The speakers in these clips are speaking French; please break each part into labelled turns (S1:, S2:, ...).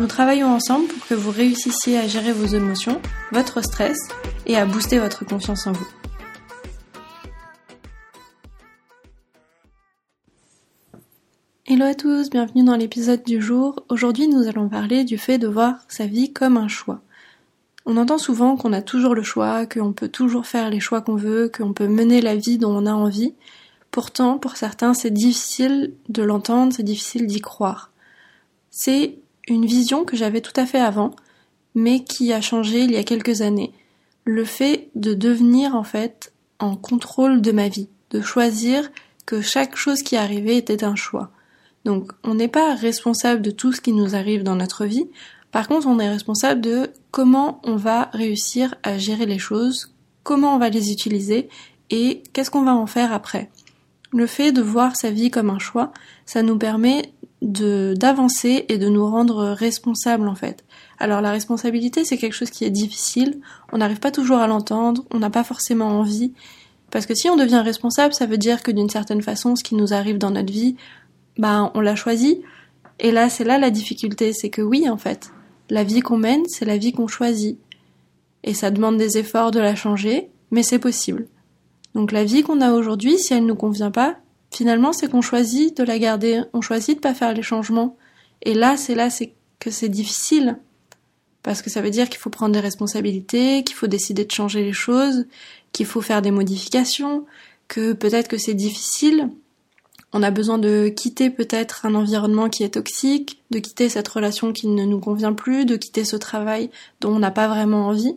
S1: Nous travaillons ensemble pour que vous réussissiez à gérer vos émotions, votre stress et à booster votre confiance en vous. Hello à tous, bienvenue dans l'épisode du jour. Aujourd'hui nous allons parler du fait de voir sa vie comme un choix. On entend souvent qu'on a toujours le choix, qu'on peut toujours faire les choix qu'on veut, qu'on peut mener la vie dont on a envie. Pourtant, pour certains, c'est difficile de l'entendre, c'est difficile d'y croire. C'est une vision que j'avais tout à fait avant, mais qui a changé il y a quelques années. Le fait de devenir en fait en contrôle de ma vie, de choisir que chaque chose qui arrivait était un choix. Donc on n'est pas responsable de tout ce qui nous arrive dans notre vie, par contre on est responsable de comment on va réussir à gérer les choses, comment on va les utiliser et qu'est-ce qu'on va en faire après. Le fait de voir sa vie comme un choix, ça nous permet de d'avancer et de nous rendre responsables en fait. Alors la responsabilité c'est quelque chose qui est difficile, on n'arrive pas toujours à l'entendre, on n'a pas forcément envie, parce que si on devient responsable, ça veut dire que d'une certaine façon ce qui nous arrive dans notre vie, bah on l'a choisi. Et là c'est là la difficulté, c'est que oui en fait, la vie qu'on mène c'est la vie qu'on choisit. Et ça demande des efforts de la changer, mais c'est possible. Donc la vie qu'on a aujourd'hui, si elle nous convient pas, finalement, c'est qu'on choisit de la garder, on choisit de pas faire les changements. Et là, c'est là que c'est difficile. Parce que ça veut dire qu'il faut prendre des responsabilités, qu'il faut décider de changer les choses, qu'il faut faire des modifications, que peut-être que c'est difficile. On a besoin de quitter peut-être un environnement qui est toxique, de quitter cette relation qui ne nous convient plus, de quitter ce travail dont on n'a pas vraiment envie.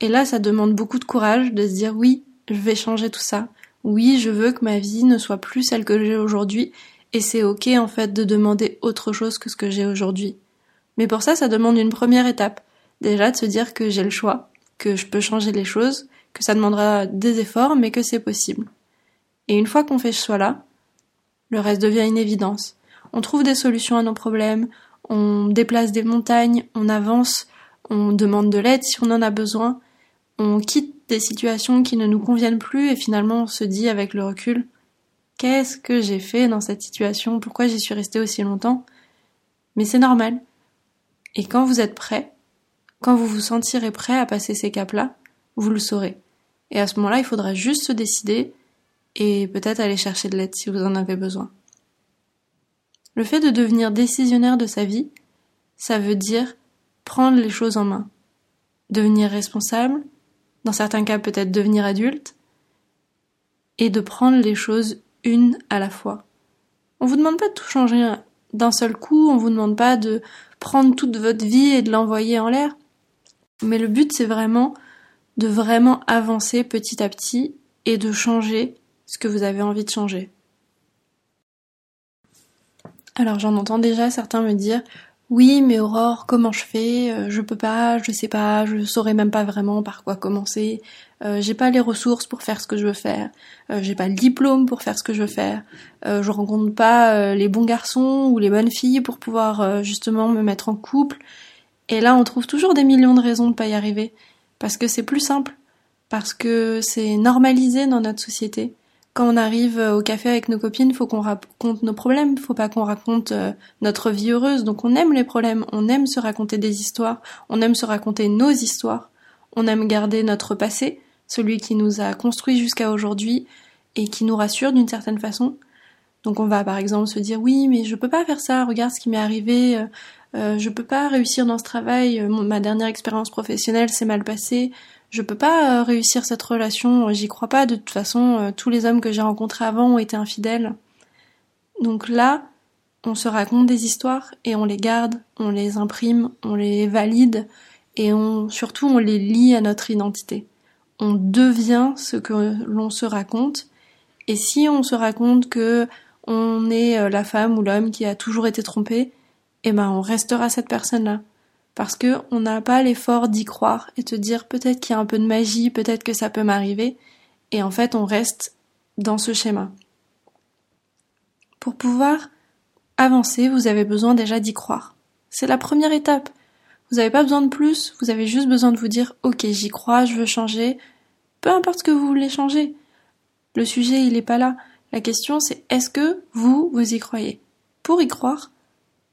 S1: Et là, ça demande beaucoup de courage de se dire oui, je vais changer tout ça. Oui, je veux que ma vie ne soit plus celle que j'ai aujourd'hui, et c'est ok en fait de demander autre chose que ce que j'ai aujourd'hui. Mais pour ça, ça demande une première étape. Déjà de se dire que j'ai le choix, que je peux changer les choses, que ça demandera des efforts, mais que c'est possible. Et une fois qu'on fait ce choix-là, le reste devient une évidence. On trouve des solutions à nos problèmes, on déplace des montagnes, on avance, on demande de l'aide si on en a besoin, on quitte des situations qui ne nous conviennent plus et finalement on se dit avec le recul Qu'est-ce que j'ai fait dans cette situation? Pourquoi j'y suis resté aussi longtemps? Mais c'est normal. Et quand vous êtes prêt, quand vous vous sentirez prêt à passer ces caps-là, vous le saurez. Et à ce moment-là, il faudra juste se décider et peut-être aller chercher de l'aide si vous en avez besoin. Le fait de devenir décisionnaire de sa vie, ça veut dire prendre les choses en main, devenir responsable, dans certains cas peut-être devenir adulte, et de prendre les choses une à la fois. On vous demande pas de tout changer d'un seul coup, on vous demande pas de prendre toute votre vie et de l'envoyer en l'air. Mais le but c'est vraiment de vraiment avancer petit à petit et de changer ce que vous avez envie de changer. Alors j'en entends déjà certains me dire oui, mais Aurore, comment je fais? Euh, Je peux pas, je sais pas, je saurais même pas vraiment par quoi commencer. Euh, j'ai pas les ressources pour faire ce que je veux faire. Euh, j'ai pas le diplôme pour faire ce que je veux faire. je rencontre pas les bons garçons ou les bonnes filles pour pouvoir justement me mettre en couple. Et là, on trouve toujours des millions de raisons de pas y arriver parce que c'est plus simple, parce que c'est normalisé dans notre société quand on arrive au café avec nos copines, faut qu'on raconte nos problèmes, faut pas qu'on raconte euh, notre vie heureuse. Donc on aime les problèmes, on aime se raconter des histoires, on aime se raconter nos histoires, on aime garder notre passé, celui qui nous a construit jusqu'à aujourd'hui et qui nous rassure d'une certaine façon. Donc on va par exemple se dire oui mais je peux pas faire ça, regarde ce qui m'est arrivé, euh, euh je peux pas réussir dans ce travail, euh, ma dernière expérience professionnelle s'est mal passée, je peux pas euh, réussir cette relation, j'y crois pas, de toute façon, euh, tous les hommes que j'ai rencontrés avant ont été infidèles. Donc là, on se raconte des histoires et on les garde, on les imprime, on les valide et on, surtout on les lie à notre identité. On devient ce que l'on se raconte et si on se raconte que on est euh, la femme ou l'homme qui a toujours été trompé, eh ben on restera cette personne-là parce que on n'a pas l'effort d'y croire et de dire peut-être qu'il y a un peu de magie, peut-être que ça peut m'arriver, et en fait on reste dans ce schéma. Pour pouvoir avancer, vous avez besoin déjà d'y croire. C'est la première étape. Vous n'avez pas besoin de plus, vous avez juste besoin de vous dire ok j'y crois, je veux changer, peu importe ce que vous voulez changer. Le sujet il n'est pas là. La question c'est est-ce que vous, vous y croyez? Pour y croire,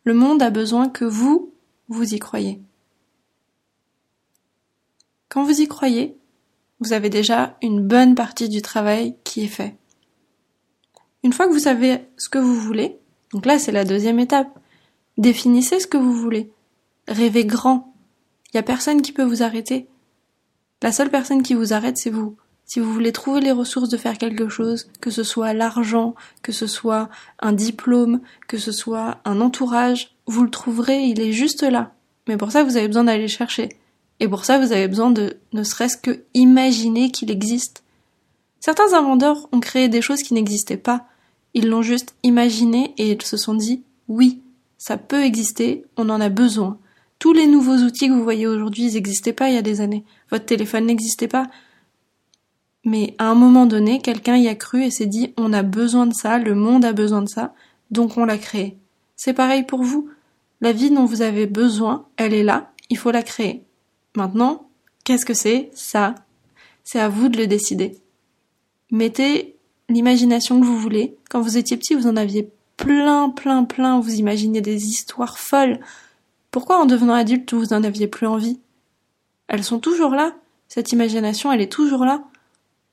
S1: le monde a besoin que vous, vous y croyez. Quand vous y croyez, vous avez déjà une bonne partie du travail qui est fait. Une fois que vous savez ce que vous voulez, donc là c'est la deuxième étape, définissez ce que vous voulez. Rêvez grand. Il n'y a personne qui peut vous arrêter. La seule personne qui vous arrête, c'est vous. Si vous voulez trouver les ressources de faire quelque chose, que ce soit l'argent, que ce soit un diplôme, que ce soit un entourage, vous le trouverez, il est juste là. Mais pour ça, vous avez besoin d'aller chercher. Et pour ça, vous avez besoin de ne serait-ce que imaginer qu'il existe. Certains inventeurs ont créé des choses qui n'existaient pas. Ils l'ont juste imaginé et ils se sont dit oui, ça peut exister, on en a besoin. Tous les nouveaux outils que vous voyez aujourd'hui, ils n'existaient pas il y a des années. Votre téléphone n'existait pas. Mais à un moment donné, quelqu'un y a cru et s'est dit on a besoin de ça, le monde a besoin de ça, donc on l'a créé. C'est pareil pour vous. La vie dont vous avez besoin, elle est là, il faut la créer. Maintenant, qu'est-ce que c'est? Ça, c'est à vous de le décider. Mettez l'imagination que vous voulez. Quand vous étiez petit, vous en aviez plein, plein, plein, vous imaginez des histoires folles. Pourquoi en devenant adulte vous n'en aviez plus envie? Elles sont toujours là. Cette imagination, elle est toujours là.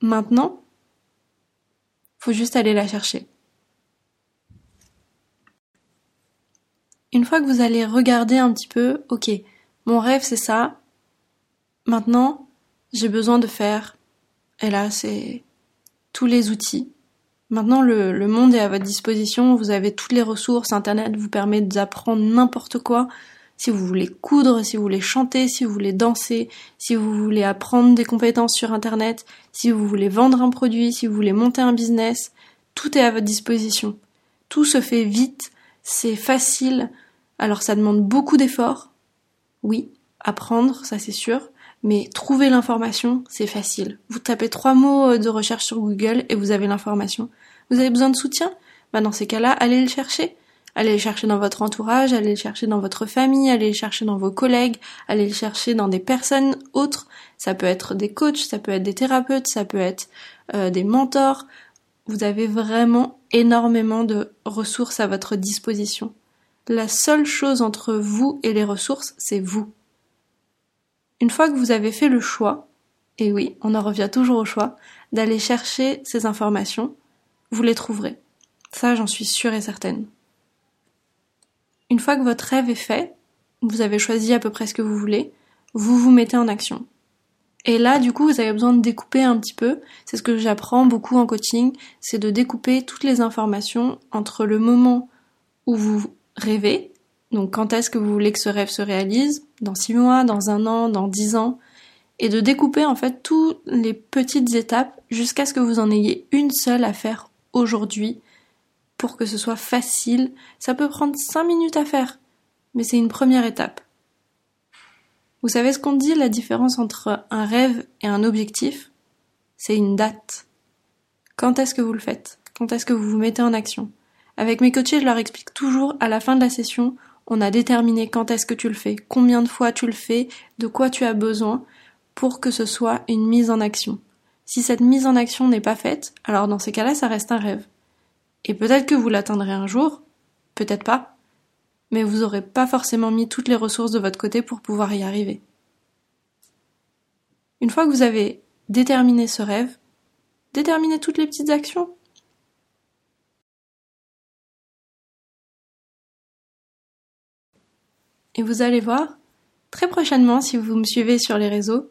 S1: Maintenant, faut juste aller la chercher. Une fois que vous allez regarder un petit peu, ok, mon rêve c'est ça. Maintenant, j'ai besoin de faire. Et là, c'est tous les outils Maintenant, le, monde est à votre disposition, vous avez toutes les ressources, Internet vous permet d'apprendre n'importe quoi. Si vous voulez coudre, si vous voulez chanter, si vous voulez danser, si vous voulez apprendre des compétences sur Internet, si vous voulez vendre un produit, si vous voulez monter un business, tout est à votre disposition. Tout se fait vite, c'est facile, alors ça demande beaucoup d'efforts. Oui, apprendre, ça c'est sûr, mais trouver l'information, c'est facile. Vous tapez trois mots de recherche sur Google et vous avez l'information. Vous avez besoin de soutien? Bah Dans ces cas-là, allez le chercher. Allez le chercher dans votre entourage, allez le chercher dans votre famille, allez le chercher dans vos collègues, allez le chercher dans des personnes autres. Ça peut être des coachs, ça peut être des thérapeutes, ça peut être euh, des mentors. Vous avez vraiment énormément de ressources à votre disposition. La seule chose entre vous et les ressources, c'est vous. Une fois que vous avez fait le choix, et oui, on en revient toujours au choix, d'aller chercher ces informations, vous les trouverez. Ça, j'en suis sûre et certaine. Une fois que votre rêve est fait, vous avez choisi à peu près ce que vous voulez, vous vous mettez en action. Et là, du coup, vous avez besoin de découper un petit peu. C'est ce que j'apprends beaucoup en coaching, c'est de découper toutes les informations entre le moment où vous rêvez, donc quand est-ce que vous voulez que ce rêve se réalise, dans six mois, dans un an, dans dix ans, et de découper en fait toutes les petites étapes jusqu'à ce que vous en ayez une seule à faire aujourd'hui pour que ce soit facile. Ça peut prendre cinq minutes à faire, mais c'est une première étape. Vous savez ce qu'on dit, la différence entre un rêve et un objectif? C'est une date. Quand est-ce que vous le faites? Quand est-ce que vous vous mettez en action? Avec mes coachés, je leur explique toujours à la fin de la session, on a déterminé quand est-ce que tu le fais, combien de fois tu le fais, de quoi tu as besoin pour que ce soit une mise en action. Si cette mise en action n'est pas faite, alors dans ces cas-là, ça reste un rêve. Et peut-être que vous l'atteindrez un jour, peut-être pas, mais vous n'aurez pas forcément mis toutes les ressources de votre côté pour pouvoir y arriver. Une fois que vous avez déterminé ce rêve, déterminez toutes les petites actions. Et vous allez voir, très prochainement, si vous me suivez sur les réseaux,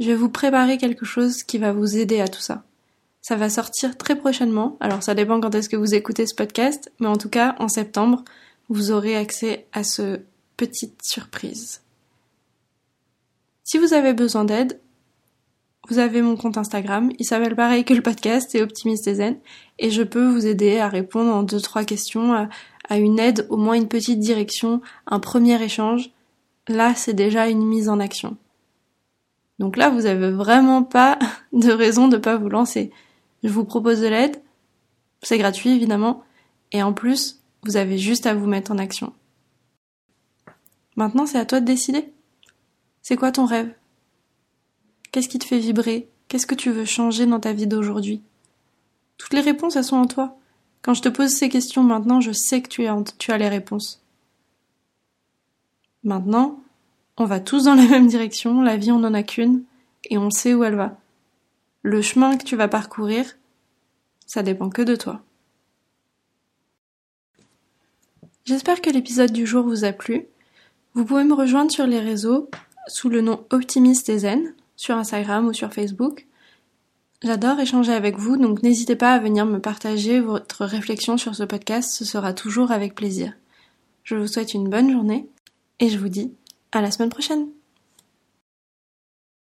S1: je vais vous préparer quelque chose qui va vous aider à tout ça. Ça va sortir très prochainement, alors ça dépend quand est-ce que vous écoutez ce podcast, mais en tout cas, en septembre, vous aurez accès à ce petite surprise. Si vous avez besoin d'aide, vous avez mon compte Instagram, il s'appelle pareil que le podcast, c'est Optimiste et Zen, et je peux vous aider à répondre en deux trois questions, à, à une aide, au moins une petite direction, un premier échange. là c'est déjà une mise en action. Donc là, vous avez vraiment pas de raison de pas vous lancer. Je vous propose de l'aide, c'est gratuit évidemment, et en plus, vous avez juste à vous mettre en action. Maintenant, c'est à toi de décider. C'est quoi ton rêve? Qu'est-ce qui te fait vibrer? Qu'est-ce que tu veux changer dans ta vie d'aujourd'hui? Toutes les réponses, elles sont en toi. Quand je te pose ces questions maintenant, je sais que tu as, tu as les réponses. Maintenant, on va tous dans la même direction, la vie on n'en a qu'une, et on sait où elle va. Le chemin que tu vas parcourir, ça dépend que de toi. J'espère que l'épisode du jour vous a plu. Vous pouvez me rejoindre sur les réseaux sous le nom Optimiste et Zen, sur Instagram ou sur Facebook. J'adore échanger avec vous, donc n'hésitez pas à venir me partager votre réflexion sur ce podcast, ce sera toujours avec plaisir. Je vous souhaite une bonne journée et je vous dis à la semaine prochaine.